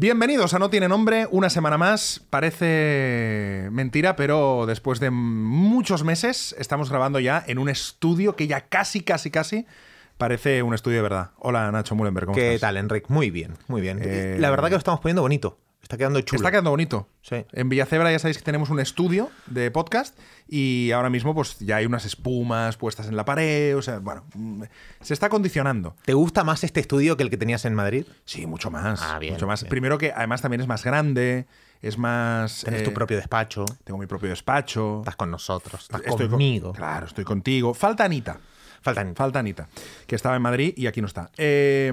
Bienvenidos a No Tiene Nombre, una semana más. Parece mentira, pero después de muchos meses estamos grabando ya en un estudio que ya casi, casi, casi parece un estudio de verdad. Hola Nacho Mullenberg, ¿cómo ¿Qué estás? tal, Enric? Muy bien, muy bien. Eh, La verdad que lo estamos poniendo bonito. Está quedando chulo. Está quedando bonito. Sí. En Villacebra ya sabéis que tenemos un estudio de podcast y ahora mismo pues ya hay unas espumas puestas en la pared, o sea, bueno, mm, se está condicionando. ¿Te gusta más este estudio que el que tenías en Madrid? Sí, mucho más. Ah, bien, mucho más. bien. Primero que además también es más grande, es más... Tienes eh, tu propio despacho, Tengo mi propio despacho. estás con nosotros, estás Estoy con- conmigo. claro, estoy contigo. Falta Anita. Faltan. Falta Anita, que estaba en Madrid y aquí no está. Eh,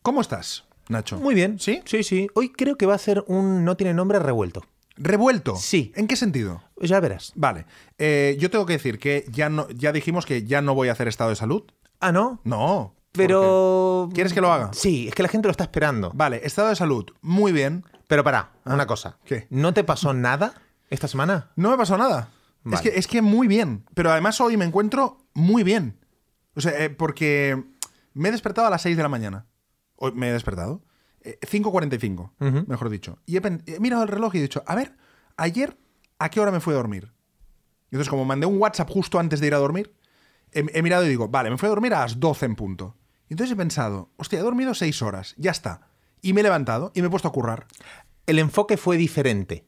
¿Cómo estás, Nacho? Muy bien. ¿Sí? Sí, sí. Hoy creo que va a ser un no tiene nombre revuelto. ¿Revuelto? Sí. ¿En qué sentido? Ya verás. Vale. Eh, yo tengo que decir que ya, no, ya dijimos que ya no voy a hacer estado de salud. Ah, ¿no? No. Pero... ¿Por qué? ¿Quieres que lo haga? Sí, es que la gente lo está esperando. Vale, estado de salud, muy bien. Pero pará, una cosa. Ah. ¿Qué? ¿No te pasó nada esta semana? No me pasó nada. Es, que, es que muy bien. Pero además hoy me encuentro muy bien. O sea, eh, porque me he despertado a las 6 de la mañana. Hoy me he despertado. Eh, 5.45, Ujú. mejor dicho. Y he mirado el reloj y he dicho, a ver, ayer, ¿a qué hora me fui a dormir? Y entonces, como mandé un WhatsApp justo antes de ir a dormir, he, he mirado y digo, vale, me fui a dormir a las 12 en punto. Y entonces he pensado, hostia, he dormido 6 horas, ya está. Y me he levantado y me he puesto a currar. El enfoque fue diferente.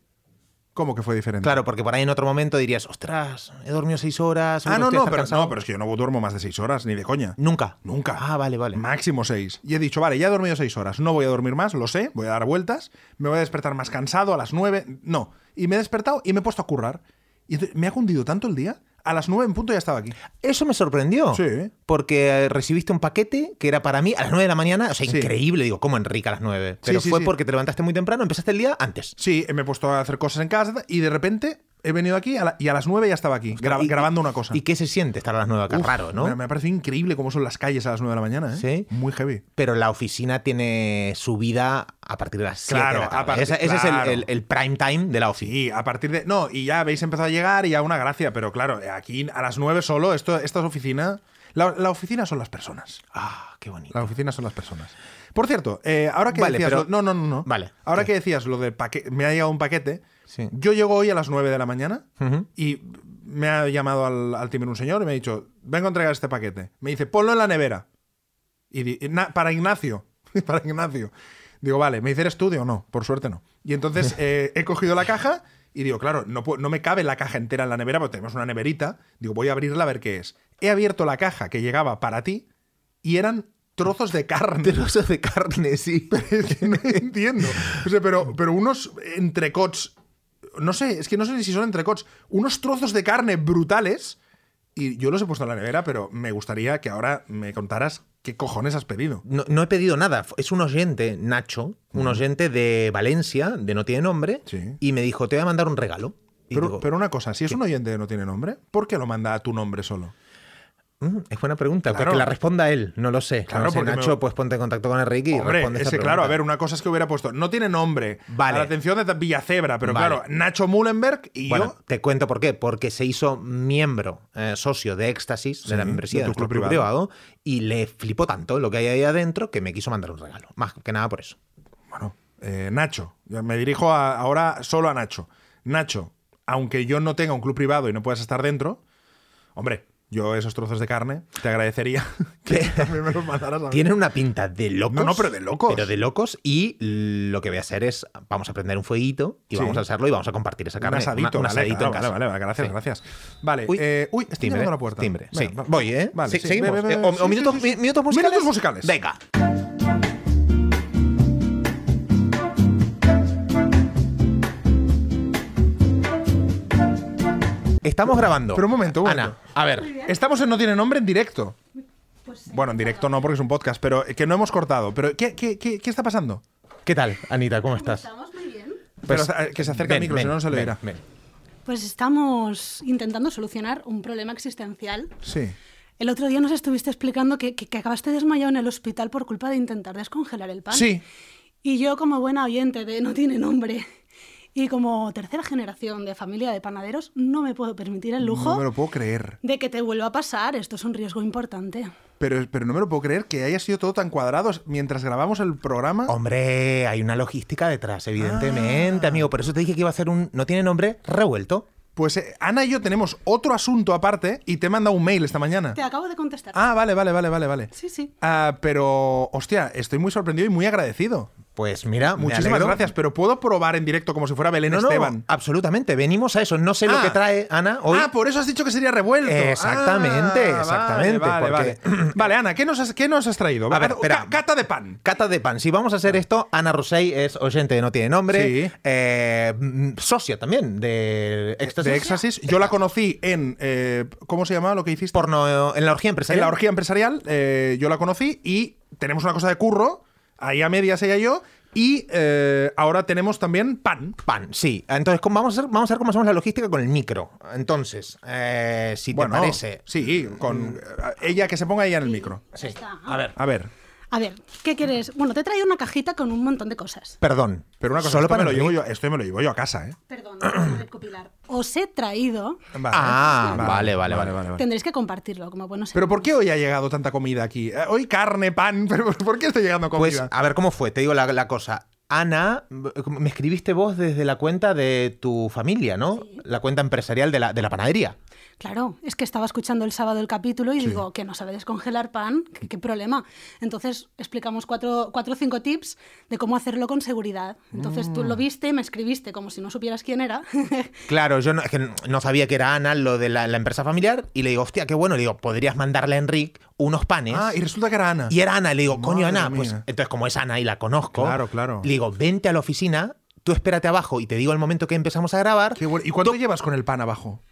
¿Cómo que fue diferente? Claro, porque por ahí en otro momento dirías, ostras, he dormido seis horas. Ah, no, no pero, cansado". no, pero es que yo no duermo más de 6 horas, ni de coña. Nunca. Nunca. Ah, vale, vale. Máximo seis. Y he dicho, vale, ya he dormido seis horas, no voy a dormir más, lo sé, voy a dar vueltas, me voy a despertar más cansado a las nueve. No. Y me he despertado y me he puesto a currar. Y me ha cundido tanto el día, a las nueve en punto ya estaba aquí. Eso me sorprendió. Sí. Porque recibiste un paquete que era para mí a las 9 de la mañana. O sea, Sí. increíble. Digo, ¿cómo Enrique a las 9? Sí, Pero sí, fue porque te levantaste muy temprano, empezaste el día antes. Sí, me he puesto a hacer cosas en casa y de repente he venido aquí a la- y a las nueve ya estaba aquí, gra- Y- grabando una cosa. ¿Y qué se siente estar a las 9 acá? Uf, Raro, ¿no? Me, me ha parecido increíble cómo son las calles a las nueve de la mañana, ¿eh? Sí. Muy heavy. Pero la oficina tiene su vida a partir de las 7 Claro, de la tarde. ese ese claro. es el, el- el prime time de la oficina. Sí, a partir de. No, y ya habéis empezado a llegar y ya una gracia, pero claro, aquí a las nueve solo, esto, esta es oficina. La, la oficina son las personas. Ah, qué bonito. La oficina son las personas. Por cierto, eh, ahora que Vale, decías. pero- lo- no, no, no, no. Vale. Ahora ¿Qué? que decías lo de paquete. Me ha llegado un paquete. Sí. Yo llego hoy a las 9 de la mañana y me ha llamado al, al timbre un señor y me ha dicho: Vengo a entregar este paquete. Me dice: Ponlo en la nevera. Y di- "Na- para Ignacio. para Ignacio. Digo, vale, ¿me dice eres tú? Digo, no, por suerte no. Y entonces eh, he cogido la caja y digo, claro, no, no me cabe la caja entera en la nevera porque tenemos una neverita. Digo, voy a abrirla a ver qué es. He abierto la caja que llegaba para ti y eran trozos de carne. Trozos de carne, sí. Es que no entiendo. O sea, pero, pero unos entrecots. No sé, es que no sé si son entrecots. Unos trozos de carne brutales. Y yo los he puesto en la nevera, pero me gustaría que ahora me contaras qué cojones has pedido. No, no he pedido nada. Es un oyente, Nacho, un oyente de Valencia, de No Tiene Nombre, Sí. y me dijo, te voy a mandar un regalo. Y Pero, digo, pero una cosa, si es un oyente que no tiene nombre, ¿por qué lo manda a tu nombre solo? "Mm, es buena pregunta, Claro. porque la responda él, no lo sé. Claro, No sé, porque Nacho, me- pues ponte en contacto con Enrique y Hombre, responde es esta que claro, a ver, una cosa es que hubiera puesto, no tiene nombre, Vale. a la atención de Villacebra, pero Vale. claro, Nacho Mullenberg y Bueno, yo... te cuento por qué. Porque se hizo miembro, eh, socio de Éxtasis, Sí, de la membresía de tu club club privado. privado, y le flipó tanto lo que hay ahí adentro que me quiso mandar un regalo. Más que nada por eso. Bueno, eh, Nacho, me dirijo a- ahora solo a Nacho. Nacho, aunque yo no tenga un club privado y no puedas estar dentro, hombre, yo esos trozos de carne te agradecería que también me los mandaras a. Tienen una pinta de locos. No, no, pero de locos. Pero de locos. Y lo que voy a hacer es, vamos a prender un fueguito y Sí. vamos a hacerlo y vamos a compartir esa Un carne. asadito, un vale, asadito claro, en casa. vale, vale, gracias, Sí. gracias. Vale, Uy, eh, uy, estoy timbre, llamando a la puerta. Timbre, sí. Venga, Voy, ¿eh? Vale, seguimos. ve, ve, ve, o, minutos, minutos musicales. Minutos musicales. Venga. Estamos grabando. Pero un momento, un Ana, momento. a ver. Estamos en No Tiene Nombre en directo. Pues, Bueno, en directo no porque es un podcast, pero que no hemos cortado. Pero ¿qué, qué, qué, qué está pasando? ¿Qué tal, Anita? ¿Cómo estás? Estamos muy bien. Pero eh, que se acerque al Pues ven, micro, si ven, no, no se le ven, oirá. ven. Pues estamos intentando solucionar un problema existencial. Sí. El otro día nos estuviste explicando que, que- que acabaste desmayado en el hospital por culpa de intentar descongelar el pan. Sí. Y yo, como buena oyente de No tiene nombre, Y como tercera generación de familia de panaderos, no me puedo permitir el lujo No me lo puedo creer. de que te vuelva a pasar. Esto es un riesgo importante. Pero, pero no me lo puedo creer que haya sido todo tan cuadrado mientras grabamos el programa. Hombre, hay una logística detrás, evidentemente, Ah. amigo. Por eso te dije que iba a ser un. No tiene nombre, revuelto. Pues eh, Ana y yo tenemos otro asunto aparte y te he mandado un mail esta mañana. Te acabo de contestar. Ah, vale, vale, vale, vale, vale. Sí, sí. Ah, pero, hostia, estoy muy sorprendido y muy agradecido. Pues mira, Muchísimas gracias, pero ¿puedo probar en directo como si fuera Belén No, no, Esteban? absolutamente. Venimos a eso. No sé lo Ah. que trae Ana hoy. Ah, por eso has dicho que sería revuelto. Exactamente, Ah, exactamente, Vale, vale, porque- vale. Vale, Ana, ¿qué nos has, qué nos has traído? A ver, Ca- espera. Cata de pan. Cata de pan. Si vamos a hacer esto, Ana Rosell es oyente de No Tiene Nombre. Sí. eh, mm, socia también de Éxtasis. De Éxtasis. Yo la conocí en. eh, ¿Cómo se llama lo que hiciste? Porno en la orgía en empresarial. la orgía empresarial. eh, yo la conocí y tenemos una cosa de curro. Ahí a medias ella y yo. Y eh, ahora tenemos también pan. Pan, sí. Entonces, ¿cómo vamos a, hacer, vamos a ver cómo hacemos la logística con el micro. Entonces, eh, si te Bueno, parece. Sí, con eh, ella que se ponga ella en el micro. Sí. está. A ver. A ver. A ver, ¿qué quieres? Bueno, te he traído una cajita con un montón de cosas. Perdón. Pero una cosa, Solo esto me para lo llevo yo, esto me lo llevo yo a casa, ¿eh? Perdón, no recopilar. Os he traído. Vale. Ah, vale, vale, vale. Tendréis que compartirlo, como buenos Pero ¿por qué hoy ha llegado tanta comida aquí? Eh, Hoy carne, pan, pero ¿por qué está llegando Pues, comida? a ver cómo fue. Te digo la, la cosa. Ana, me escribiste vos desde la cuenta de tu familia, ¿no? La cuenta empresarial de la, de la panadería. Claro, es que estaba escuchando el sábado el capítulo y digo que no sabe descongelar pan, ¿qué, qué problema? Entonces explicamos cuatro, cuatro o cinco tips de cómo hacerlo con seguridad. Entonces tú lo viste, me escribiste como si no supieras quién era. Claro, yo no, es que no sabía que era Ana lo de la, la empresa familiar y le digo, hostia, qué bueno. Le digo, podrías mandarle a Enric unos panes. Ah, y resulta que era Ana. Y era Ana, le digo, coño, Madre Ana, pues entonces como es Ana y la conozco, Claro, claro. le digo, vente a la oficina, tú espérate abajo y te digo el momento que empezamos a grabar. Qué bueno. ¿Y cuánto llevas con el pan abajo?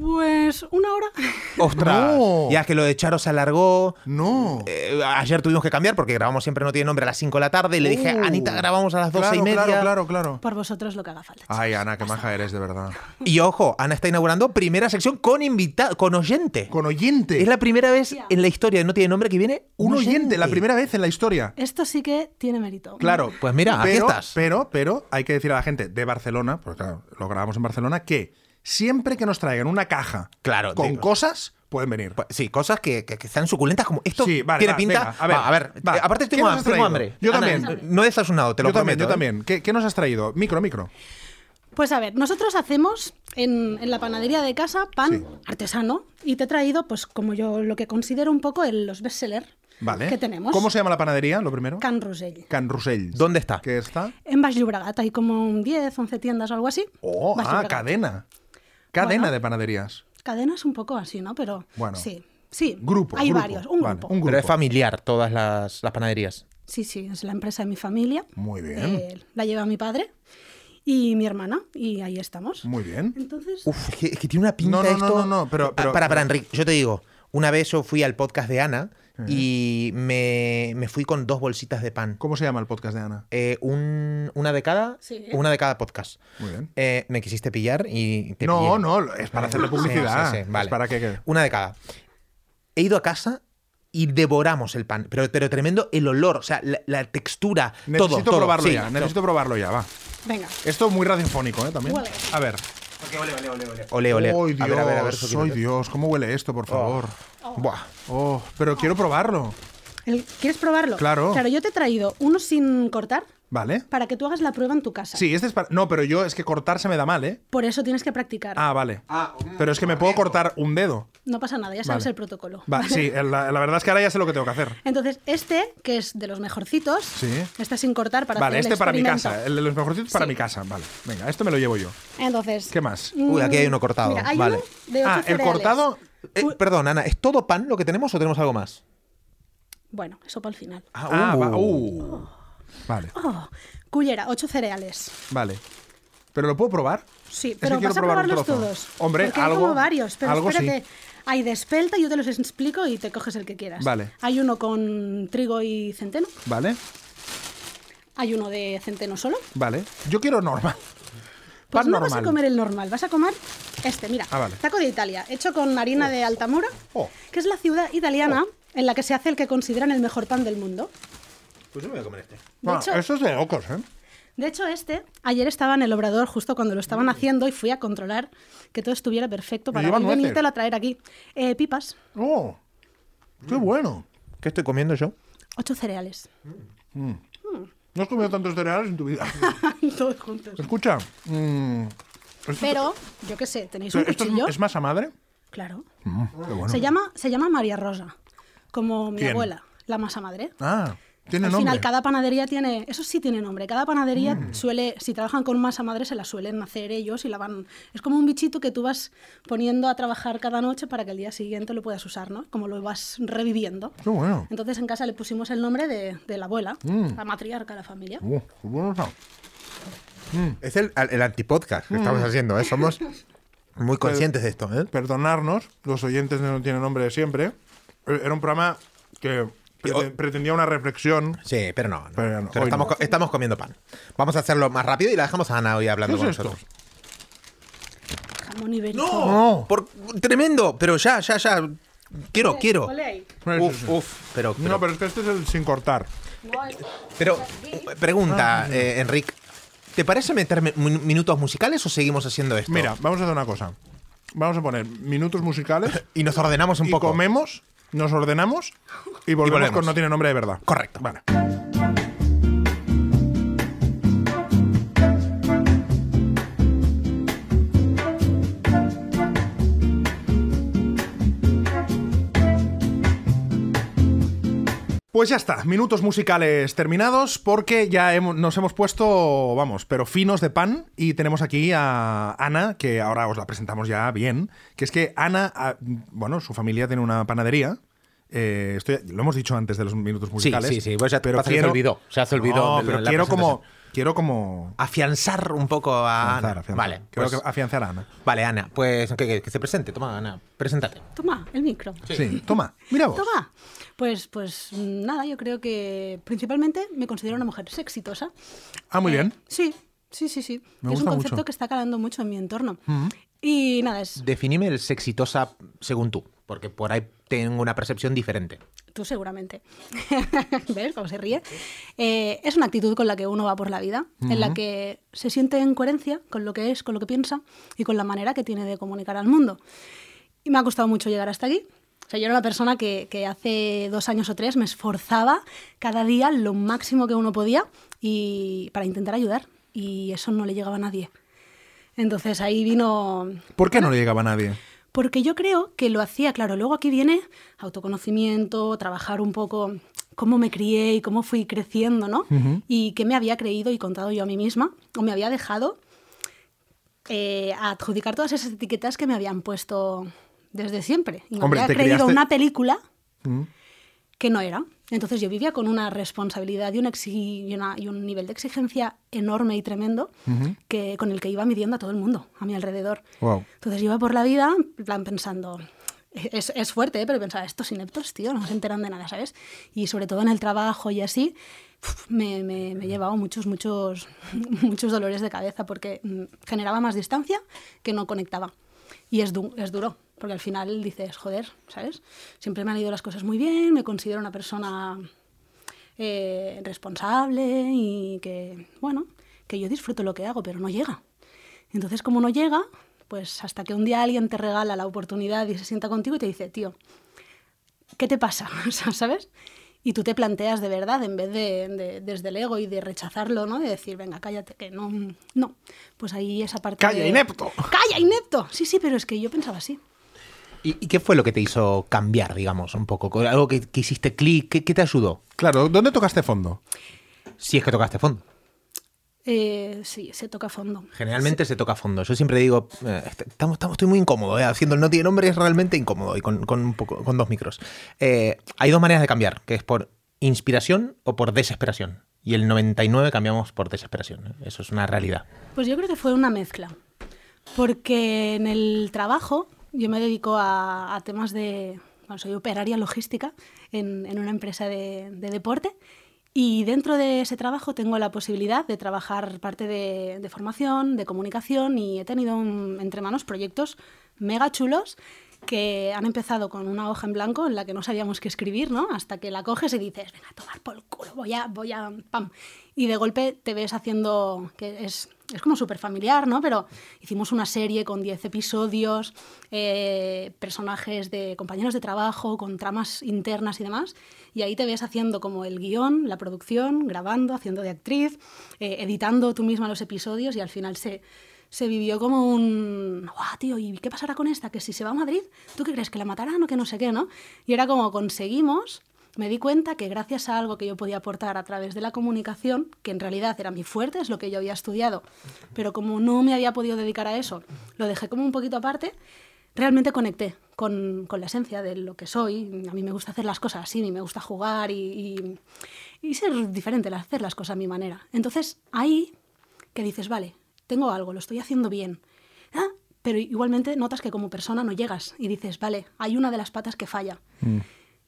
Pues una hora. ¡Ostras! No. Ya que lo de Charo se alargó. No. Eh, ayer tuvimos que cambiar porque grabamos siempre no tiene nombre a las 5 de la tarde y le dije, Uh. Anita, grabamos a las 12 claro, y media. Claro, claro, claro. Por vosotros lo que haga falta. Ay, Ana, qué maja eres, de verdad. Y ojo, Ana está inaugurando primera sección con invitado, con oyente. Con oyente. Es la primera vez en la historia de No Tiene Nombre que viene Un oyente, la primera vez en la historia. Esto sí que tiene mérito. Claro. Pues mira, aquí pero, estás. Pero, pero, hay que decir a la gente de Barcelona, porque claro, lo grabamos en Barcelona, que siempre que nos traigan una caja Claro, con digo. cosas, pueden venir. Pues, sí, cosas que, que, que están suculentas como esto Sí, vale, tiene va, pinta. venga, a ver, Va, a ver, va. eh, aparte ¿Qué tengo, nos has tengo traído? hambre. Yo Ana, también. No he desayunado, te lo yo también, yo ¿eh? también. ¿Qué, qué nos has traído? Micro, micro. Pues a ver, nosotros hacemos en, en la panadería de casa pan Sí. artesano y te he traído, pues como yo lo que considero un poco el, los bestseller Vale. que tenemos. ¿Cómo se llama la panadería, lo primero? Can Rosell. Can Rusell. ¿Dónde está? ¿Qué está? En Baix Llobregat hay como un 10, 11 tiendas o algo así. Oh, Baix ah, cadena. Cadena Bueno. de panaderías. Cadenas un poco así, ¿no? Pero Bueno. sí, sí. Grupo. Hay grupo. varios, un Vale, grupo. un grupo. Pero es familiar todas las, las panaderías. Sí, sí, es la empresa de mi familia. Muy bien. Eh, la lleva mi padre y mi hermana y ahí estamos. Muy bien. Entonces, Uf, es que, es que tiene una pinta No, no, no, esto. no, no, pero- Ah, pero- para, para, pero- Enrique, yo te digo, una vez yo fui al podcast de Ana y me, me fui con dos bolsitas de pan. ¿Cómo se llama el podcast de Ana? Eh, un- una de cada, Sí. una de cada podcast. Muy bien. Eh, me quisiste pillar y te No, pillé. no, es para hacerle publicidad. sí, sí, vale. Es para que... que- Una de cada. He ido a casa y devoramos el pan, pero, pero tremendo el olor, o sea, la, la textura, Necesito todo, todo. probarlo Sí, ya, necesito probarlo ya, va. venga. Esto es muy radiofónico, ¿eh? También. Huele. A ver. Ole, ole. ¡Ay, Dios! a ver, a ver, a ver, eso ¡Ay, quítate. Dios! ¿Cómo huele esto, por favor? Buah. Oh, pero quiero probarlo. El- ¿Quieres probarlo? Claro. Claro, yo te he traído uno sin cortar ¿Vale? para que tú hagas la prueba en tu casa. Sí, este es para... No, pero yo es que cortar se me da mal, ¿eh? Por eso tienes que practicar. Ah, vale. Pero es que me puedo cortar un dedo. No pasa nada, ya sabes Vale. el protocolo. Va, sí, la, la verdad es que ahora ya sé lo que tengo que hacer. Entonces, este, que es de los mejorcitos, Sí. está sin cortar para Vale, hacer el este para mi experimento. casa. El de los mejorcitos para Sí. mi casa. Vale, venga, esto me lo llevo yo. Entonces. ¿Qué más? Uy, aquí hay uno cortado. Mira, hay vale. uno de ocho Ah, el cereales. cortado... Eh, perdón, Ana, ¿es todo pan lo que tenemos o tenemos algo más? Bueno, eso para el final. Ah, uh. va- uh. Vale, Oh, cullera, ocho cereales. vale. ¿Pero lo puedo probar? Sí, pero vas a probarlos todos. Hombre, Porque algo- hay como varios, pero algo sí. espérate. Hay de espelta, yo te los explico y te coges el que quieras. Vale. Hay uno con trigo y centeno. Vale, Hay uno de centeno solo. vale. Yo quiero normal. Pues Pan no normal. vas a comer el normal, vas a comer este, mira. Ah, vale. Taco de Italia, hecho con harina de Altamura, Oh. que es la ciudad italiana en la que se hace el que consideran el mejor pan del mundo. Pues yo me voy a comer este. De Ah, hecho- esto es de locos, ¿eh? De hecho, este, ayer estaba en el obrador justo cuando lo estaban haciendo y fui a controlar que todo estuviera perfecto para venírtelo a traer aquí. Eh, pipas, ¡Oh! ¡Qué bueno! ¿Qué estoy comiendo yo? ocho cereales. No has comido tantos cereales en tu vida. Todos juntos. Escucha. mm, esto- Pero, yo qué sé, ¿tenéis un ¿Esto cuchillo? es, es masa madre? Claro. Mm, qué bueno. Se, llama, se llama María Rosa, como mi ¿Quién? abuela, la masa madre. Ah, tiene Al nombre. final, cada panadería tiene, eso sí tiene nombre, cada panadería Mm. suele, si trabajan con masa madre, se la suelen hacer ellos y la van... Es como un bichito que tú vas poniendo a trabajar cada noche para que el día siguiente lo puedas usar, ¿no? Como lo vas reviviendo. Qué bueno. Entonces en casa le pusimos el nombre de, de la abuela, Mm. la matriarca de la familia. Uh, qué bueno está. Es el, el antipodcast que estamos haciendo, ¿eh? Somos muy conscientes de esto, ¿eh? Perdonarnos, los oyentes No Tiene Nombre de Siempre. Eh, Era un programa que prete- pretendía una reflexión. Sí, pero no. no. Pero no, Pero hoy estamos, no. co- estamos comiendo pan. Vamos a hacerlo más rápido y la dejamos a Ana hoy hablando ¿Qué con esto? nosotros. Jamón ibérico. No. Por, tremendo, pero ya, ya, ya. Quiero, quiero. Uf, uf, pero, pero, No, pero es que este es el sin cortar. Pero, uh, pregunta, eh, Enric, ¿te parece meter mi- min- minutos musicales o seguimos haciendo esto? Mira, vamos a hacer una cosa. Vamos a poner minutos musicales y nos ordenamos un y poco. comemos, nos ordenamos y volvemos, volvemos. con No Tiene Nombre de Verdad. Correcto. Vale. Pues ya está, minutos musicales terminados porque ya hemos- nos hemos puesto, vamos, pero finos de pan y tenemos aquí a Ana, que ahora os la presentamos ya bien, que es que Ana, ah, bueno, su familia tiene una panadería. eh, estoy- lo hemos dicho antes de los minutos Sí, musicales. sí, sí, pues ya pero se quiero, olvidó, se olvidó No, de la- pero la quiero como. Quiero como Afianzar un poco a afianzar, Ana. afianzar. Vale, Quiero pues- afianzar a Ana. vale, Ana, pues que, que- que se presente. Toma, Ana, preséntate. Toma, el micro. Sí, toma, mira vos. Toma. Pues, pues nada, yo creo que principalmente me considero una mujer exitosa. Ah, muy Eh, bien. Sí, sí, sí, sí. Me es un concepto mucho. que está calando mucho en mi entorno. Y nada, es Definime el sexitosa según tú, porque por ahí tengo una percepción diferente. tú seguramente. ¿Ves cómo se ríe? Eh, es una actitud con la que uno va por la vida, en la que se siente en coherencia con lo que es, con lo que piensa y con la manera que tiene de comunicar al mundo. Y me ha costado mucho llegar hasta aquí. O sea, yo era una persona que, que hace dos años o tres me esforzaba cada día lo máximo que uno podía y para intentar ayudar. Y eso no le llegaba a nadie. Entonces ahí vino ¿Por qué no le llegaba a nadie? porque yo creo que lo hacía, claro, luego aquí viene autoconocimiento, trabajar un poco cómo me crié y cómo fui creciendo, ¿no? Y qué me había creído y contado yo a mí misma, o me había dejado eh, adjudicar todas esas etiquetas que me habían puesto desde siempre. Y me Hombre, había creído una película que no era. Entonces yo vivía con una responsabilidad y, un y una- y un nivel de exigencia enorme y tremendo que, con el que iba midiendo a todo el mundo a mi alrededor. Wow. Entonces yo iba por la vida plan pensando, es, es fuerte, ¿eh? pero pensaba, estos ineptos, tío, no se enteran de nada, ¿sabes? Y sobre todo en el trabajo y así, me, me, me he llevado muchos, muchos, muchos dolores de cabeza porque mm, generaba más distancia que no conectaba. Y es, du- es duro, porque al final dices, joder, ¿sabes? Siempre me han ido las cosas muy bien, me considero una persona eh, responsable y que, bueno, que yo disfruto lo que hago, pero no llega. Entonces, como no llega, pues hasta que un día alguien te regala la oportunidad y se sienta contigo y te dice, tío, ¿qué te pasa? O sea, ¿Sabes? Y tú te planteas de verdad, en vez de, de- desde el ego y de rechazarlo, ¿no? De decir, venga, cállate, que no. No. Pues ahí esa parte. ¡Calla, de- inepto! ¡Calla, inepto! Sí, sí, pero es que yo pensaba así. ¿Y, y qué fue lo que te hizo cambiar, digamos, un poco? ¿Con ¿Algo que, que hiciste clic? ¿Qué, qué te ayudó? Claro, ¿dónde tocaste fondo? Si es que tocaste fondo. Eh, sí, se toca a fondo. Generalmente se toca fondo. Yo siempre digo, eh, est- estamos, estamos- estoy muy incómodo, eh, haciendo el no tiene nombre es realmente incómodo y con, con un poco, con dos micros. Eh, hay dos maneras de cambiar, que es por inspiración o por desesperación. Y el 99 cambiamos por desesperación. ¿eh? Eso es una realidad. Pues yo creo que fue una mezcla. Porque en el trabajo yo me dedico a, a temas de... Bueno, soy operaria logística en, en una empresa de, de deporte y dentro de ese trabajo tengo la posibilidad de trabajar parte de, de formación, de comunicación y he tenido un- entre manos proyectos mega chulos que han empezado con una hoja en blanco en la que no sabíamos qué escribir, ¿no? Hasta que la coges y dices, venga, a tomar por el culo, voy a, voy a, pam. Y de golpe te ves haciendo, que es, es como súper familiar, ¿no? Pero hicimos una serie con 10 episodios, eh, personajes de compañeros de trabajo, con tramas internas y demás. Y ahí te ves haciendo como el guion, la producción, grabando, haciendo de actriz, eh, editando tú misma los episodios y al final se se vivió como un, ¡guau, tío! ¿Y qué pasará con esta? Que si se va a Madrid, ¿tú qué crees? ¿Que la matarán o que no sé qué, no? Y era como conseguimos, me di cuenta que gracias a algo que yo podía aportar a través de la comunicación, que en realidad era mi fuerte, es lo que yo había estudiado, pero como no me había podido dedicar a eso, lo dejé como un poquito aparte, realmente conecté con, con la esencia de lo que soy. A mí me gusta hacer las cosas así, me gusta jugar y, y, y ser diferente, hacer las cosas a mi manera. Entonces, ahí que dices, vale, tengo algo, lo estoy haciendo bien. Ah, pero igualmente notas que como persona no llegas y dices, vale, hay una de las patas que falla. Mm.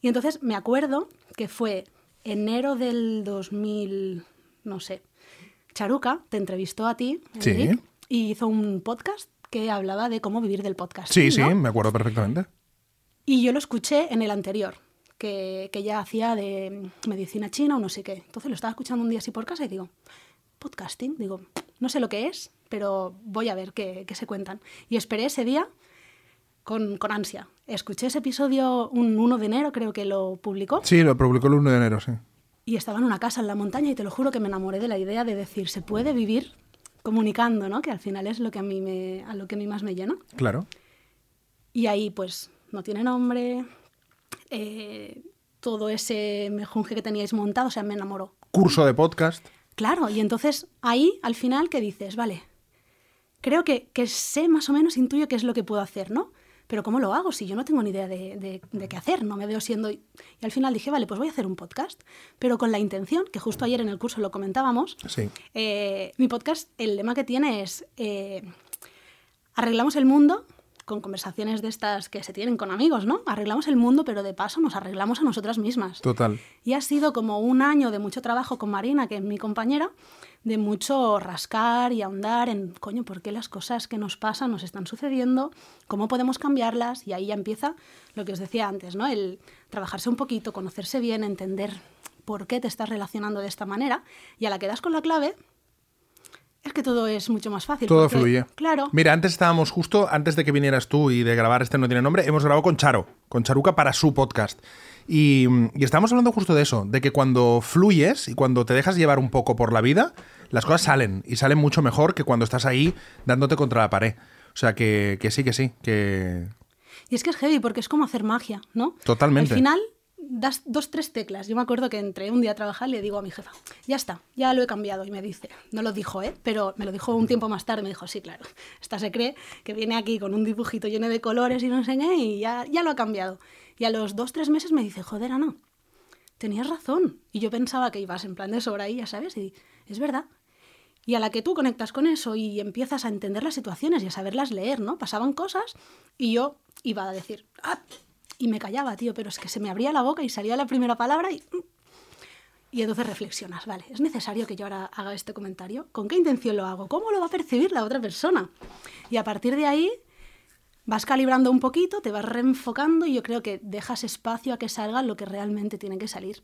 Y entonces me acuerdo que fue enero del 2000, no sé, Charuca te entrevistó a ti y hizo un podcast que hablaba de cómo vivir del podcast. Sí, sí, me acuerdo perfectamente. Y yo lo escuché en el anterior, que, que ya hacía de medicina china o no sé qué. Entonces lo estaba escuchando un día así por casa y digo, podcasting, digo, no sé lo que es, pero voy a ver qué, se cuentan. Y esperé ese día con, ansia. Escuché ese episodio un 1 de enero, creo que lo publicó. Sí, lo publicó el 1 de enero, sí. Y estaba en una casa en la montaña y te lo juro que me enamoré de la idea de decir, se puede vivir comunicando, ¿no? Que al final es lo que a mí, me, a lo que a mí más me llena. Claro. Y ahí, pues, no tiene nombre, eh, todo ese mejunje que teníais montado, o sea, me enamoró. Curso de podcast. Claro, y entonces ahí al final que dices, vale, creo que, sé más o menos, intuyo qué es lo que puedo hacer, ¿no? Pero ¿cómo lo hago si yo no tengo ni idea de, qué hacer? No me veo siendo... Y al final dije, vale, pues voy a hacer un podcast, pero con la intención, que justo ayer en el curso lo comentábamos, sí. Eh, mi podcast, el lema que tiene es, eh, arreglamos el mundo con conversaciones de estas que se tienen con amigos, ¿no? Arreglamos el mundo, pero de paso nos arreglamos a nosotras mismas. Total. Y ha sido como un año de mucho trabajo con Marina, que es mi compañera, de mucho rascar y ahondar en, coño, ¿por qué las cosas que nos pasan nos están sucediendo? ¿Cómo podemos cambiarlas? Y ahí ya empieza lo que os decía antes, ¿no? El trabajarse un poquito, conocerse bien, entender por qué te estás relacionando de esta manera. Y a la que das con la clave, es que todo es mucho más fácil. Todo fluye. Claro. Mira, antes estábamos justo, antes de que vinieras tú y de grabar este No Tiene Nombre, hemos grabado con Charo, con Charuca para su podcast. Y, y estábamos hablando justo de eso, de que cuando fluyes y cuando te dejas llevar un poco por la vida, las cosas salen y salen mucho mejor que cuando estás ahí dándote contra la pared. O sea que, que sí, que sí, que... Y es que es heavy porque es como hacer magia, ¿no? Totalmente. Al final das dos, tres teclas. Yo me acuerdo que entré un día a trabajar y le digo a mi jefa, ya está, ya lo he cambiado. Y me dice, no lo dijo, ¿eh? Pero me lo dijo un tiempo más tarde. Me dijo, sí, claro, esta se cree que viene aquí con un dibujito lleno de colores y no qué, y ya, ya lo ha cambiado. Y a los dos, tres meses me dice, joder, Ana, tenías razón. Y yo pensaba que ibas en plan de sobra ahí, ya sabes, y es verdad. Y a la que tú conectas con eso y empiezas a entender las situaciones y a saberlas leer, ¿no? Pasaban cosas y yo iba a decir, ah, y me callaba, tío, pero es que se me abría la boca y salía la primera palabra y... Y entonces reflexionas, vale, ¿es necesario que yo ahora haga este comentario? ¿Con qué intención lo hago? ¿Cómo lo va a percibir la otra persona? Y a partir de ahí vas calibrando un poquito, te vas reenfocando y yo creo que dejas espacio a que salga lo que realmente tiene que salir.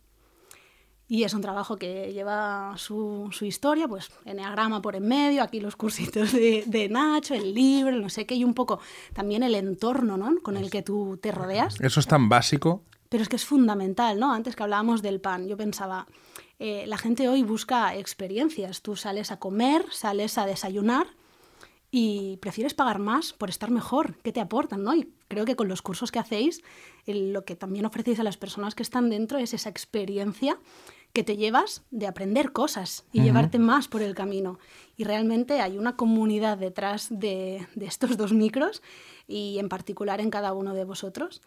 Y es un trabajo que lleva su, su, historia, pues eneagrama por en medio, aquí los cursitos de, de, Nacho, el libro, no sé qué, y un poco también el entorno ¿no? con el que tú te rodeas. Eso es tan básico. Pero es que es fundamental, ¿no? Antes que hablábamos del pan, yo pensaba, eh, la gente hoy busca experiencias. Tú sales a comer, sales a desayunar y prefieres pagar más por estar mejor. ¿Qué te aportan? ¿no? Y creo que con los cursos que hacéis, lo que también ofrecéis a las personas que están dentro es esa experiencia que te llevas de aprender cosas y llevarte más por el camino. Y realmente hay una comunidad detrás de, estos dos micros y en particular en cada uno de vosotros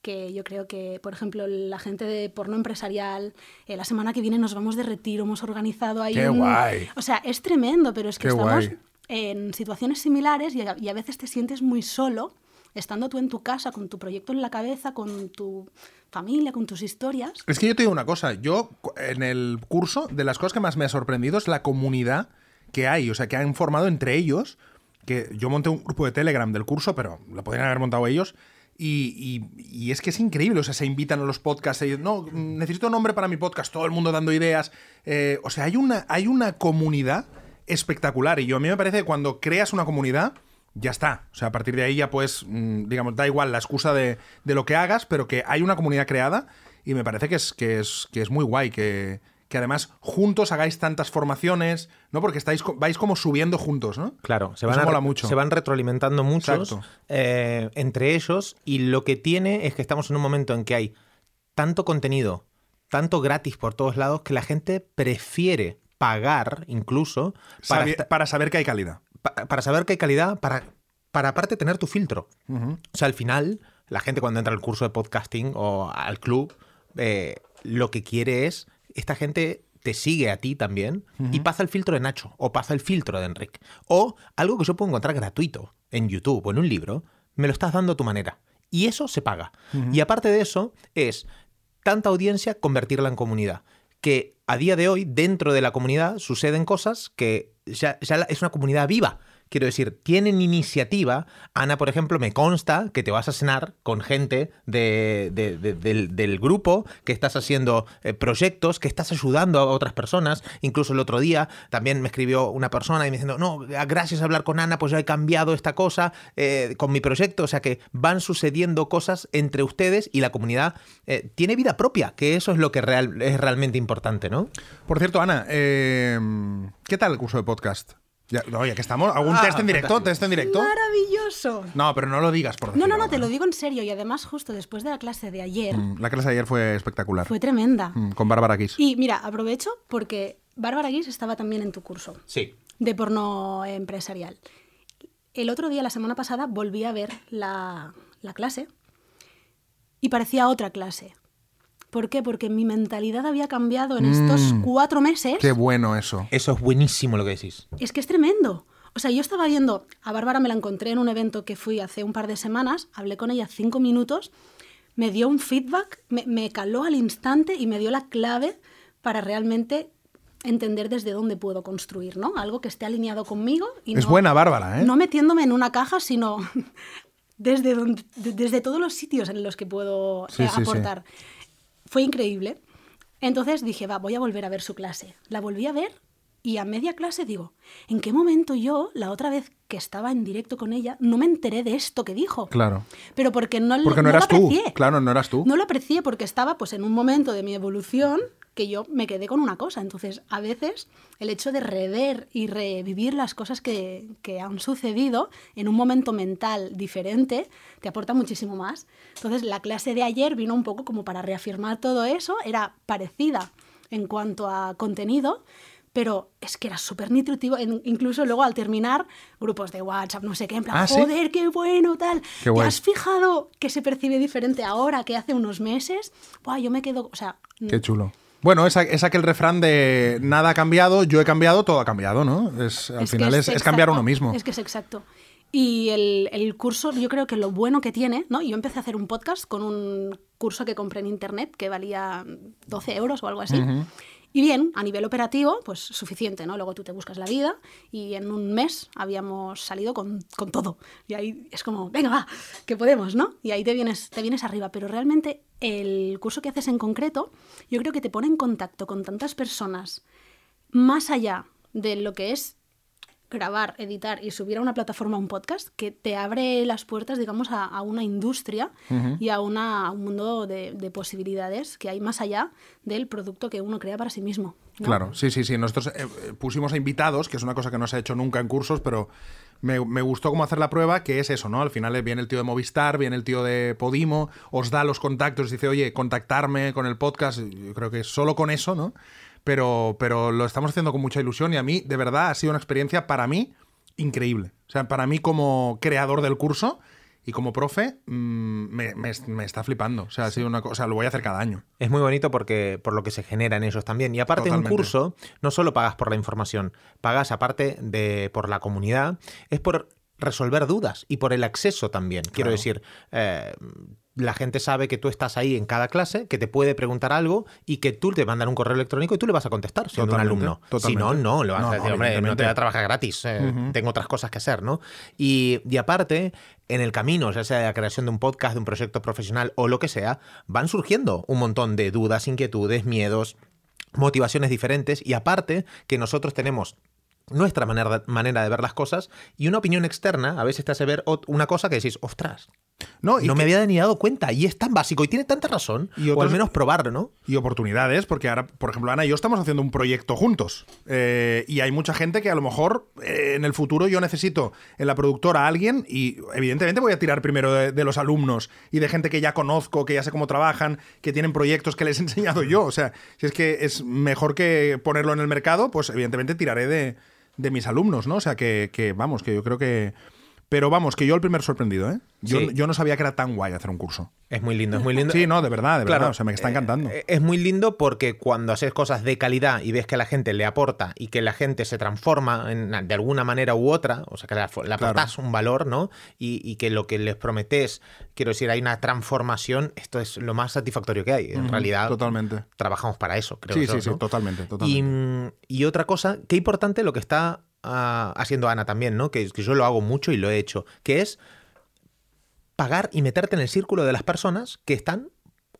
que yo creo que, por ejemplo, la gente de porno empresarial, eh, la semana que viene nos vamos de retiro, hemos organizado ahí... ¡Qué guay! O sea, es tremendo, pero es que estamos en situaciones similares y a, veces te sientes muy solo estando tú en tu casa, con tu proyecto en la cabeza, con tu familia, con tus historias. Es que yo te digo una cosa, yo en el curso, de las cosas que más me ha sorprendido es la comunidad que hay, o sea, que han formado entre ellos, que yo monté un grupo de Telegram del curso, pero lo podrían haber montado ellos, Y, y- es que es increíble, o sea, se invitan a los podcasts, ellos, no, necesito nombre para mi podcast, todo el mundo dando ideas. eh, o sea, hay una, hay una comunidad espectacular. Y yo a mí me parece que cuando creas una comunidad, ya está. O sea, a partir de ahí ya pues, digamos, da igual la excusa de, de lo que hagas, pero que hay una comunidad creada y me parece que es, que es, que es muy guay, que, que además juntos hagáis tantas formaciones, ¿no? Porque estáis, vais como subiendo juntos, ¿no? Claro, se van, a- mola mucho. se van retroalimentando muchos eh, entre ellos y lo que tiene es que estamos en un momento en que hay tanto contenido, tanto gratis por todos lados, que la gente prefiere pagar incluso para, Sabi- para saber que hay calidad. Pa- para saber que hay calidad, para, para aparte tener tu filtro. O sea, al final, la gente cuando entra al curso de podcasting o al club, eh, lo que quiere es, esta gente te sigue a ti también y pasa el filtro de Nacho o pasa el filtro de Enric. O algo que yo puedo encontrar gratuito en YouTube o en un libro, me lo estás dando a tu manera. Y eso se paga. Y aparte de eso, es tanta audiencia convertirla en comunidad. Que a día de hoy, dentro de la comunidad, suceden cosas que ya, es una comunidad viva. Quiero decir, tienen iniciativa. Ana, por ejemplo, me consta que te vas a cenar con gente de- de- de- del, grupo, que estás haciendo eh, proyectos, que estás ayudando a otras personas. Incluso el otro día también me escribió una persona y me diciendo, no, gracias a hablar con Ana, pues yo he cambiado esta cosa eh, con mi proyecto. O sea que van sucediendo cosas entre ustedes y la comunidad eh, tiene vida propia, que eso es lo que es realmente importante, ¿no? Por cierto, Ana, ¿qué tal el curso de podcast? Ya, oye, que estamos. ¿Algún Ah, test en directo? ¿Test en directo? Maravilloso. No, pero no lo digas, por No, no, no, te lo digo en serio. Y además, justo después de la clase de ayer, Mm, La clase de ayer fue espectacular. fue tremenda. Mm, Con Bárbara Kiss. Y mira, aprovecho porque Bárbara Guis estaba también en tu curso Sí. de porno empresarial. El otro día, la semana pasada, volví a ver la, la clase y parecía otra clase. ¿Por qué? Porque mi mentalidad había cambiado en estos Mm. cuatro meses. Qué bueno eso. Eso es buenísimo lo que decís. Es que es tremendo. O sea, yo estaba viendo, a Bárbara me la encontré en un evento que fui hace un par de semanas, hablé con ella cinco minutos, me dio un feedback, me, me caló al instante y me dio la clave para realmente entender desde dónde puedo construir, ¿no? Algo que esté alineado conmigo. Y Es no- buena Bárbara, ¿eh? No metiéndome en una caja, sino desde, donde- de- desde todos los sitios en los que puedo Sí, eh, sí, sí. Fue increíble. Entonces dije, va, voy a volver a ver su clase. La volví a ver y a media clase digo, ¿en qué momento yo, la otra vez que estaba en directo con ella, no me enteré de esto que dijo? Claro. Pero porque no, Porque no eras tú. aprecié. Claro, no eras tú. No lo aprecié porque estaba pues en un momento de mi evolución que yo me quedé con una cosa. Entonces, a veces el hecho de rever y revivir las cosas que, que han sucedido en un momento mental diferente te aporta muchísimo más. Entonces, la clase de ayer vino un poco como para reafirmar todo eso. Era parecida en cuanto a contenido, pero es que era súper nutritivo. Incluso luego al terminar, grupos de WhatsApp, no sé qué, en plan, Ah, ¿sí? joder, qué bueno, tal. Qué ¿Te has fijado que se percibe diferente ahora que hace unos meses? Buah, yo me quedo, o sea, Qué chulo. Bueno, es, es aquel refrán de nada ha cambiado, yo he cambiado, todo ha cambiado, ¿no? Es, al final es, es cambiar uno mismo. Es que es exacto. Y el, el curso, yo creo que lo bueno que tiene, ¿no? Yo empecé a hacer un podcast con un curso que compré en internet que valía 12 euros o algo así. Y bien, a nivel operativo, pues suficiente, ¿no? Luego tú te buscas la vida y en un mes habíamos salido con, con todo. Y ahí es como, venga, va, que podemos, ¿no? Y ahí te vienes, te vienes arriba. Pero realmente el curso que haces en concreto, yo creo que te pone en contacto con tantas personas más allá de lo que es grabar, editar y subir a una plataforma un podcast que te abre las puertas, digamos, a, a una industria y a, una, a un mundo de, de posibilidades que hay más allá del producto que uno crea para sí mismo. ¿no? Claro, sí, sí, sí. Nosotros eh, eh, pusimos a invitados, que es una cosa que no se ha hecho nunca en cursos, pero me, me gustó cómo hacer la prueba, que es eso, ¿no? Al final viene el tío de Movistar, viene el tío de Podimo, os da los contactos, dice, oye, contactarme con el podcast. Yo creo que solo con eso, ¿no? Pero, pero lo estamos haciendo con mucha ilusión y a mí, de verdad, ha sido una experiencia para mí increíble. O sea, para mí como creador del curso y como profe, mm, me, me- me está flipando. O sea, ha sido una cosa, o sea, lo voy a hacer cada año. Es muy bonito porque por lo que se genera en ellos también. Y aparte Totalmente. un curso, no solo pagas por la información, pagas aparte de por la comunidad, es por resolver dudas y por el acceso también. Quiero Claro. decir, eh, la gente sabe que tú estás ahí en cada clase, que te puede preguntar algo y que tú te mandan un correo electrónico y tú le vas a contestar siendo un Totalmente, alumno. totalmente. Si no, no, le vas No, a decir, no, hombre, no te voy a trabajar gratis, eh, tengo otras cosas que hacer, ¿no? Y, y aparte, en el camino, ya sea de la creación de un podcast, de un proyecto profesional o lo que sea, van surgiendo un montón de dudas, inquietudes, miedos, motivaciones diferentes y aparte que nosotros tenemos nuestra manera, manera de ver las cosas y una opinión externa a veces te hace ver una cosa que decís, ostras, No, y no que- me había ni dado cuenta y es tan básico y tiene tanta razón, Y o al menos probarlo, ¿no? y oportunidades, porque ahora, por ejemplo, Ana y yo estamos haciendo un proyecto juntos. Eh, y hay mucha gente que a lo mejor eh, en el futuro yo necesito en la productora a alguien y evidentemente voy a tirar primero de, de los alumnos y de gente que ya conozco, que ya sé cómo trabajan, que tienen proyectos que les he enseñado yo. O sea, si es que es mejor que ponerlo en el mercado, pues evidentemente tiraré de, de mis alumnos, ¿no? O sea, que, que, vamos, que yo creo que... Pero vamos, que yo el primer sorprendido, ¿eh? Yo, Sí. yo no sabía que era tan guay hacer un curso. Es muy lindo, es muy lindo. Sí, no, de verdad, de verdad. O sea, me está encantando. Eh, Es muy lindo porque cuando haces cosas de calidad y ves que la gente le aporta y que la gente se transforma en- de alguna manera u otra, o sea, que le, Claro. aportas un valor, ¿no? Y, y que lo que les prometes, quiero decir, hay una transformación, esto es lo más satisfactorio que hay. En realidad, Totalmente. trabajamos para eso, creo Sí, yo, sí, sí, ¿no? totalmente, Y, totalmente. mm, y otra cosa, qué importante lo que está ah, haciendo Ana también, ¿no? Que, yo lo hago mucho y lo he hecho, que es pagar y meterte en el círculo de las personas que están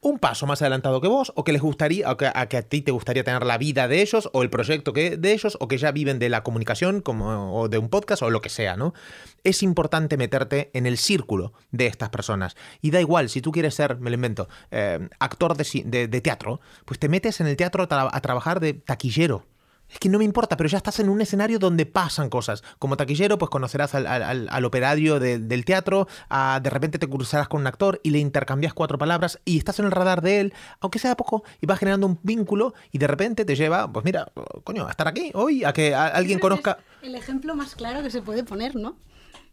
un paso más adelantado que vos, o que les gustaría, o que a, que a ti te gustaría tener la vida de ellos, o el proyecto que, de ellos, o que ya viven de la comunicación, como, o de un podcast, o lo que sea, ¿no? Es importante meterte en el círculo de estas personas. Y da igual, si tú quieres ser, me lo invento, eh, actor de, teatro, pues te metes en el teatro a trabajar de taquillero. Es que no me importa, pero ya estás en un escenario donde pasan cosas. Como taquillero, pues conocerás al, al- al- operario de- del teatro, a- de repente te cruzarás con un actor y le intercambias cuatro palabras y estás en el radar de él, aunque sea poco, y vas generando un vínculo y de repente te lleva, pues mira, coño, a estar aquí hoy, a que a- alguien conozca... es El ejemplo más claro que se puede poner, ¿no?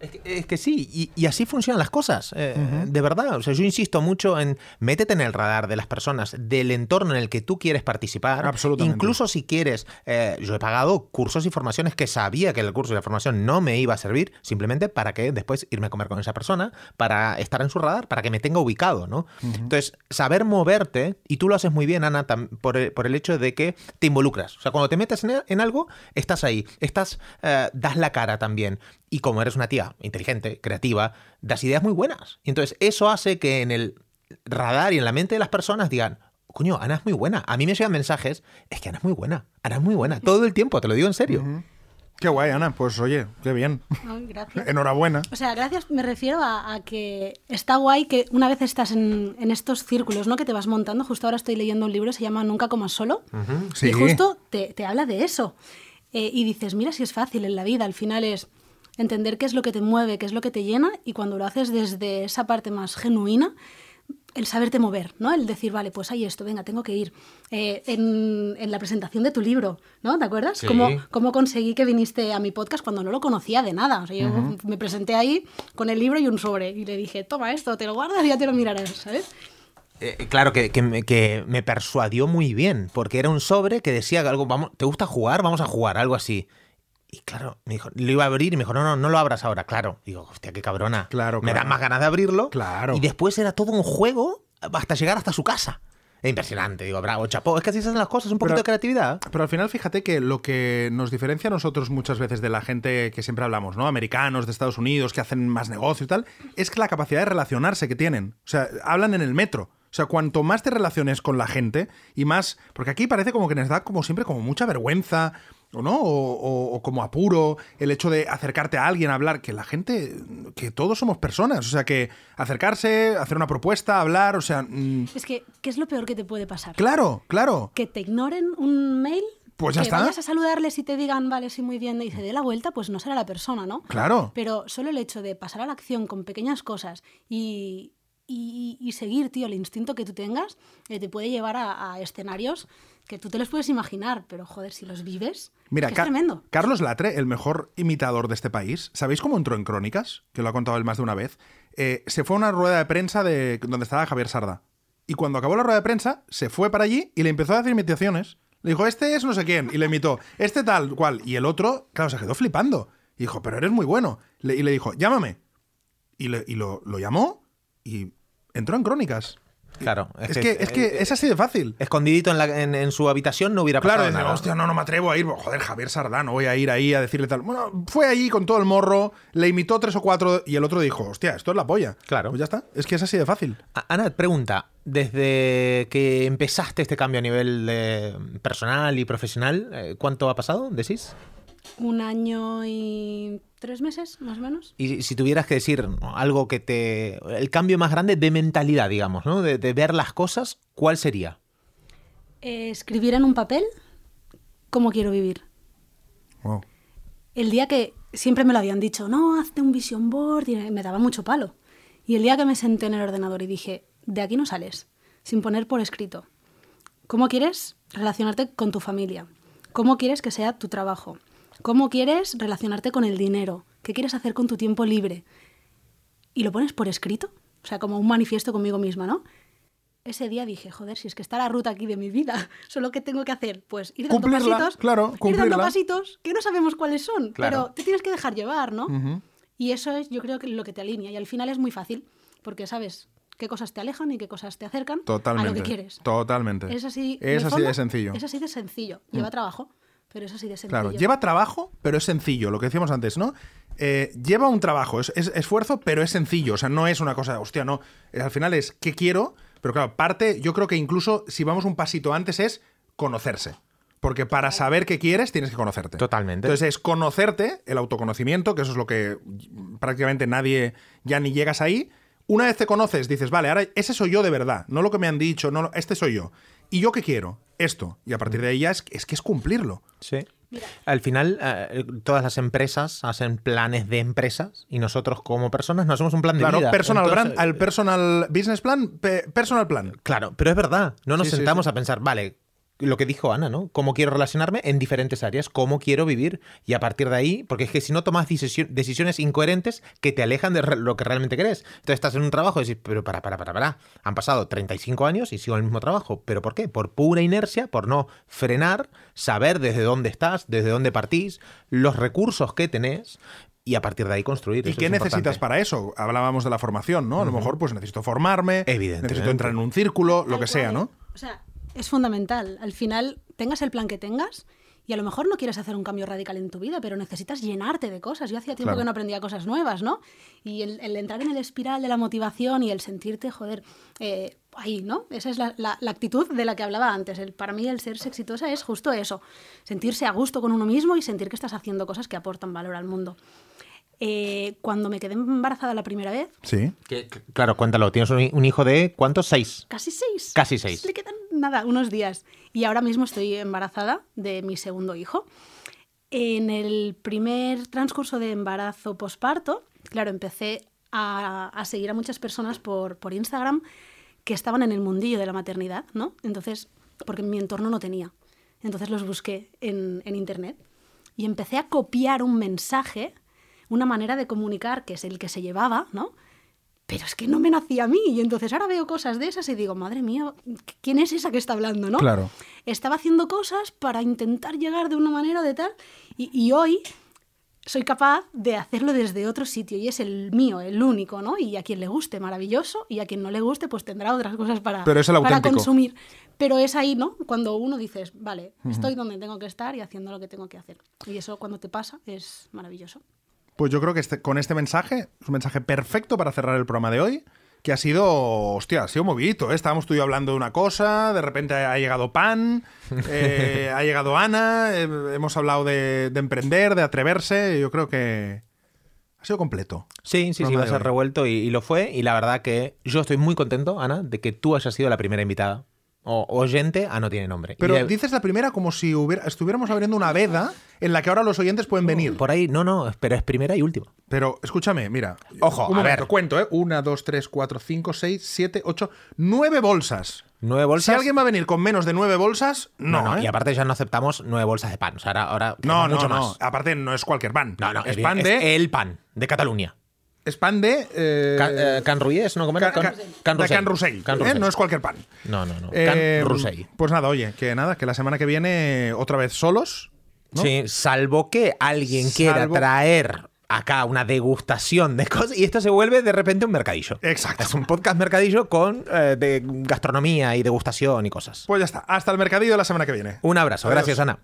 Es que, es que sí, y, y así funcionan las cosas, eh, de verdad. O sea, yo insisto mucho en métete en el radar de las personas, del entorno en el que tú quieres participar. Absolutamente. Incluso si quieres, eh, yo he pagado cursos y formaciones que sabía que el curso y la formación no me iba a servir, simplemente para que después irme a comer con esa persona, para estar en su radar, para que me tenga ubicado, ¿no? Entonces, saber moverte, y tú lo haces muy bien, Ana, por el, por el hecho de que te involucras. O sea, cuando te metes en, en algo, estás ahí, estás, eh, das la cara también. Y como eres una tía inteligente, creativa, das ideas muy buenas. Y entonces eso hace que en el radar y en la mente de las personas digan, coño, Ana es muy buena. A mí me llegan mensajes, es que Ana es muy buena, Ana es muy buena, todo el tiempo, te lo digo en serio. Qué guay, Ana. Pues oye, qué bien. Gracias. Enhorabuena. O sea, gracias, me refiero a, a que está guay que una vez estás en, en estos círculos, ¿no? Que te vas montando. Justo ahora estoy leyendo un libro, se llama Nunca comas solo. Sí. Y justo te, te habla de eso. Eh, y dices, mira si es fácil en la vida. Al final es entender qué es lo que te mueve, qué es lo que te llena. Y cuando lo haces desde esa parte más genuina, el saberte mover, ¿no? El decir, vale, pues hay esto, venga, tengo que ir. Eh, en, en la presentación de tu libro, ¿no? ¿Te acuerdas? Sí. ¿Cómo, cómo conseguí que viniste a mi podcast cuando no lo conocía de nada? O sea, yo me presenté ahí con el libro y un sobre y le dije, toma esto, te lo guardas y ya te lo mirarás, ¿sabes? Eh, claro, que, que me, que me persuadió muy bien, porque era un sobre que decía algo, vamos, ¿te gusta jugar? Vamos a jugar, algo así. Y claro, me dijo, lo iba a abrir y me dijo, no, no, no lo abras ahora, claro. Digo, hostia, qué cabrona. Claro, Me da más ganas de abrirlo. Claro. Y después era todo un juego hasta llegar hasta su casa. Es impresionante, digo, bravo, chapó. Es que así se hacen las cosas, un poquito Pero- de creatividad. Pero al final, fíjate que lo que nos diferencia a nosotros muchas veces de la gente que siempre hablamos, ¿no? Americanos de Estados Unidos que hacen más negocio y tal, es que la capacidad de relacionarse que tienen. O sea, hablan en el metro. O sea, cuanto más te relaciones con la gente y más. Porque aquí parece como que nos da como siempre como mucha vergüenza. ¿O no? O, o- o como apuro, el hecho de acercarte a alguien, hablar, que la gente, que todos somos personas, o sea, que acercarse, hacer una propuesta, hablar, o sea, mm, Es que, ¿qué es lo peor que te puede pasar? claro, claro, que te ignoren un mail. Pues ya que está. vayas a saludarles y te digan, vale, sí, muy bien, y se dé la vuelta, pues no será la persona, ¿no? claro. Pero solo el hecho de pasar a la acción con pequeñas cosas y, y- y seguir, tío, el instinto que tú tengas, eh, te puede llevar a, a escenarios que tú te los puedes imaginar, pero joder, si los vives, Mira, es Ca- tremendo. Carlos Latre, el mejor imitador de este país, ¿sabéis cómo entró en Crónicas? Que lo ha contado él más de una vez. Eh, se fue a una rueda de prensa de donde estaba Javier Sarda. Y cuando acabó la rueda de prensa, se fue para allí y le empezó a hacer imitaciones. Le dijo, este es no sé quién. Y le imitó, este tal cual. Y el otro, claro, se quedó flipando. Y dijo, pero eres muy bueno. Le- y le dijo, llámame. Y, le- y lo, lo llamó y entró en crónicas. Claro. Es que, es que es así de fácil. Escondidito en, la- en- en su habitación no hubiera Claro, pasado nada. hostia, no, no me atrevo a ir. Joder, Javier Sardá, no voy a ir ahí a decirle tal. Bueno, fue allí con todo el morro, le imitó tres o cuatro y el otro dijo, hostia, esto es la polla. Claro. Pues ya está. Es que es así de fácil. Ana, pregunta, desde que empezaste este cambio a nivel eh, personal y profesional, eh, ¿cuánto ha pasado, decís? Un año y tres meses, más o menos. Y si tuvieras que decir algo que te... El cambio más grande de mentalidad, digamos, ¿no? De, de ver las cosas, ¿cuál sería? Eh, escribir en un papel cómo quiero vivir. Wow. El día que siempre me lo habían dicho, no, hazte un vision board, y me daba mucho palo. Y el día que me senté en el ordenador y dije, de aquí no sales, sin poner por escrito. ¿Cómo quieres relacionarte con tu familia? ¿Cómo quieres que sea tu trabajo? ¿Cómo quieres relacionarte con el dinero? ¿Qué quieres hacer con tu tiempo libre? Y lo pones por escrito, o sea, como un manifiesto conmigo misma, ¿no? Ese día dije, joder, si es que está la ruta aquí de mi vida, solo que tengo que hacer, pues ir dando Cumplirla, pasitos, claro, ir dando cumplirla. pasitos que no sabemos cuáles son, Claro. pero te tienes que dejar llevar, ¿no? Y eso es, yo creo que lo que te alinea. Y al final es muy fácil, porque sabes qué cosas te alejan y qué cosas te acercan Totalmente. a lo que quieres. Totalmente. Es así, Es de así fondo, de sencillo. Mm. Es así de sencillo. Lleva trabajo, pero es así de sencillo. Claro, lleva trabajo, pero es sencillo, lo que decíamos antes, ¿no? Eh, lleva un trabajo, es, es esfuerzo, pero es sencillo, o sea, no es una cosa, hostia, no. Eh, al final es qué quiero, pero claro, parte, yo creo que incluso si vamos un pasito antes es conocerse. Porque para saber qué quieres tienes que conocerte. Totalmente. Entonces es conocerte, el autoconocimiento, que eso es lo que prácticamente nadie ya ni llegas ahí. Una vez te conoces, dices, vale, ahora ese soy yo de verdad, no lo que me han dicho, no, este soy yo. ¿Y yo qué quiero? Esto. Y a partir de ahí ya es, es que es cumplirlo. Sí. Al final, eh, todas las empresas hacen planes de empresas y nosotros como personas no hacemos un plan de Claro, vida. personal Entonces, brand, al personal business plan, pe- personal plan. Claro, pero es verdad. No nos Sí, sí, sentamos sí. a pensar, vale, lo que dijo Ana, ¿no? Cómo quiero relacionarme en diferentes áreas, cómo quiero vivir. Y a partir de ahí, porque es que si no tomas decisi- decisiones incoherentes que te alejan de lo que realmente querés. Entonces estás en un trabajo y dices, pero para, para, para, para. Han pasado 35 años y sigo en el mismo trabajo. ¿Pero por qué? Por pura inercia, por no frenar, saber desde dónde estás, desde dónde partís, los recursos que tenés y a partir de ahí construir. ¿Y Eso qué es necesitas importante. para eso? Hablábamos de la formación, ¿no? A lo mejor pues necesito formarme, Evidentemente. necesito entrar en un círculo, lo Tal que sea. ¿no? O sea, es fundamental. Al final, tengas el plan que tengas y a lo mejor no quieres hacer un cambio radical en tu vida, pero necesitas llenarte de cosas. Yo hacía tiempo Claro. que no aprendía cosas nuevas, ¿no? Y el, el entrar en el espiral de la motivación y el sentirte, joder, eh, ahí, ¿no? Esa es la, la- la actitud de la que hablaba antes. El, para mí el ser exitosa es justo eso, sentirse a gusto con uno mismo y sentir que estás haciendo cosas que aportan valor al mundo. Eh, cuando me quedé embarazada la primera vez, Sí. Que- que- claro, cuéntalo. Tienes un, un hijo de ¿cuántos? Seis. Casi seis. Casi seis. Le quedan nada, unos días. Y ahora mismo estoy embarazada de mi segundo hijo. En el primer transcurso de embarazo posparto, claro, empecé a, a seguir a muchas personas por, por Instagram que estaban en el mundillo de la maternidad, ¿no? Entonces, porque mi entorno no tenía. Entonces los busqué en, en internet y empecé a copiar un mensaje, una manera de comunicar que es el que se llevaba, ¿no? Pero es que no me nacía a mí. Y entonces ahora veo cosas de esas y digo, madre mía, ¿quién es esa que está hablando, no? Claro. Estaba haciendo cosas para intentar llegar de una manera de tal. Y, y hoy soy capaz de hacerlo desde otro sitio y es el mío, el único, ¿no? Y a quien le guste, maravilloso, y a quien no le guste, pues tendrá otras cosas para, Pero es el para consumir. Pero es ahí, ¿no? Cuando uno dices, vale, estoy donde tengo que estar y haciendo lo que tengo que hacer. Y eso cuando te pasa es maravilloso. Pues yo creo que este- con este mensaje, es un mensaje perfecto para cerrar el programa de hoy, que ha sido, hostia, ha sido movidito, ¿eh? Estábamos tú y yo hablando de una cosa, de repente ha llegado Pan, eh, ha llegado Ana, eh, hemos hablado de, de emprender, de atreverse, yo creo que ha sido completo. Sí, sí, sí, va a ser revuelto y, y lo fue. Y la verdad que yo estoy muy contento, Ana, de que tú hayas sido la primera invitada. O oyente a no tiene nombre. Pero de- dices la primera como si hubiera, estuviéramos abriendo una veda en la que ahora los oyentes pueden venir. Por ahí, no, no, pero es primera y última. Pero escúchame, mira. Ojo, un a momento, ver. cuento, ¿eh? Una, dos, tres, cuatro, cinco, seis, siete, ocho, nueve bolsas. Nueve bolsas. Si alguien va a venir con menos de nueve bolsas, no, ¿eh? Y aparte ya no aceptamos nueve bolsas de pan. O sea, ahora, ahora No, no, mucho no. más. Aparte, no es cualquier pan. No, no, es es, pan es de. el pan de Cataluña. Es pan de. eh, Can, eh, Can ¿no? ¿Cómo era? Ca- ca- Can. Can Can ¿eh? No es cualquier pan. No, no, no. Eh, Can Russell. Pues nada, oye, que nada, que la semana que viene otra vez solos. ¿no? Sí, salvo que alguien quiera Salvo- traer acá una degustación de cosas y esto se vuelve de repente un mercadillo. Exacto. Es un podcast mercadillo con eh, de gastronomía y degustación y cosas. Pues ya está. Hasta el mercadillo de la semana que viene. Un abrazo. Adiós. Gracias, Ana.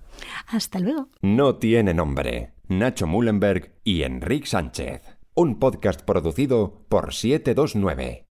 Hasta luego. No tiene nombre. Nacho Mullenberg y Enrique Sánchez. Un podcast producido por 729.